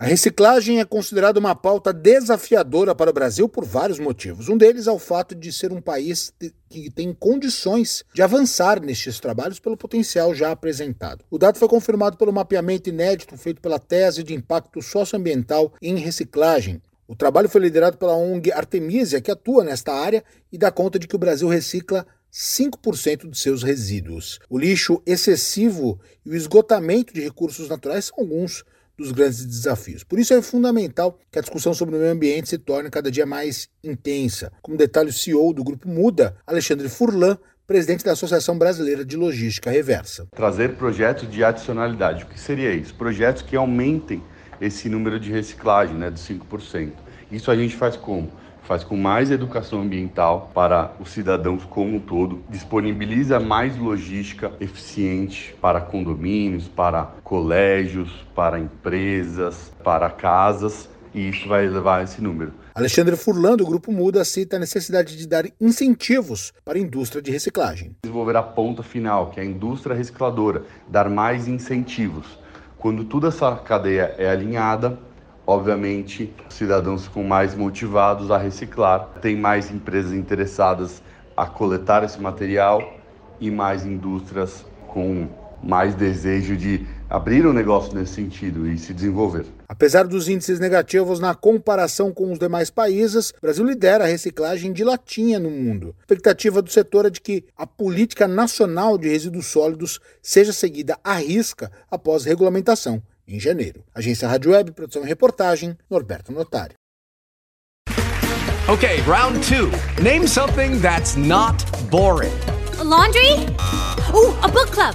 A reciclagem é considerada uma pauta desafiadora para o Brasil por vários motivos. Um deles é o fato de ser um país que tem condições de avançar nestes trabalhos pelo potencial já apresentado. O dado foi confirmado pelo mapeamento inédito feito pela Tese de Impacto Socioambiental em Reciclagem. O trabalho foi liderado pela ONG Artemisia, que atua nesta área e dá conta de que o Brasil recicla 5% de seus resíduos. O lixo excessivo e o esgotamento de recursos naturais são alguns dos grandes desafios. Por isso é fundamental que a discussão sobre o meio ambiente se torne cada dia mais intensa. Como detalhe, o CEO do Grupo Muda, Alexandre Furlan, presidente da Associação Brasileira de Logística Reversa. Trazer projetos de adicionalidade. O que seria isso? Projetos que aumentem esse número de reciclagem, né, de 5%. Isso a gente faz como? faz com mais educação ambiental para os cidadãos como um todo, disponibiliza mais logística eficiente para condomínios, para colégios, para empresas, para casas e isso vai elevar esse número. Alexandre Furlan, do Grupo Muda, cita a necessidade de dar incentivos para a indústria de reciclagem. Desenvolver a ponta final, que é a indústria recicladora, dar mais incentivos. Quando toda essa cadeia é alinhada, obviamente, cidadãos ficam mais motivados a reciclar, tem mais empresas interessadas a coletar esse material e mais indústrias com mais desejo de abrir um negócio nesse sentido e se desenvolver. Apesar dos índices negativos na comparação com os demais países, o Brasil lidera a reciclagem de latinha no mundo. A expectativa do setor é de que a política nacional de resíduos sólidos seja seguida à risca após regulamentação em janeiro. Agência Rádio Web, produção e reportagem, Norberto Notário. Okay, round two. Name something that's not boring. A laundry? Ooh, a book club.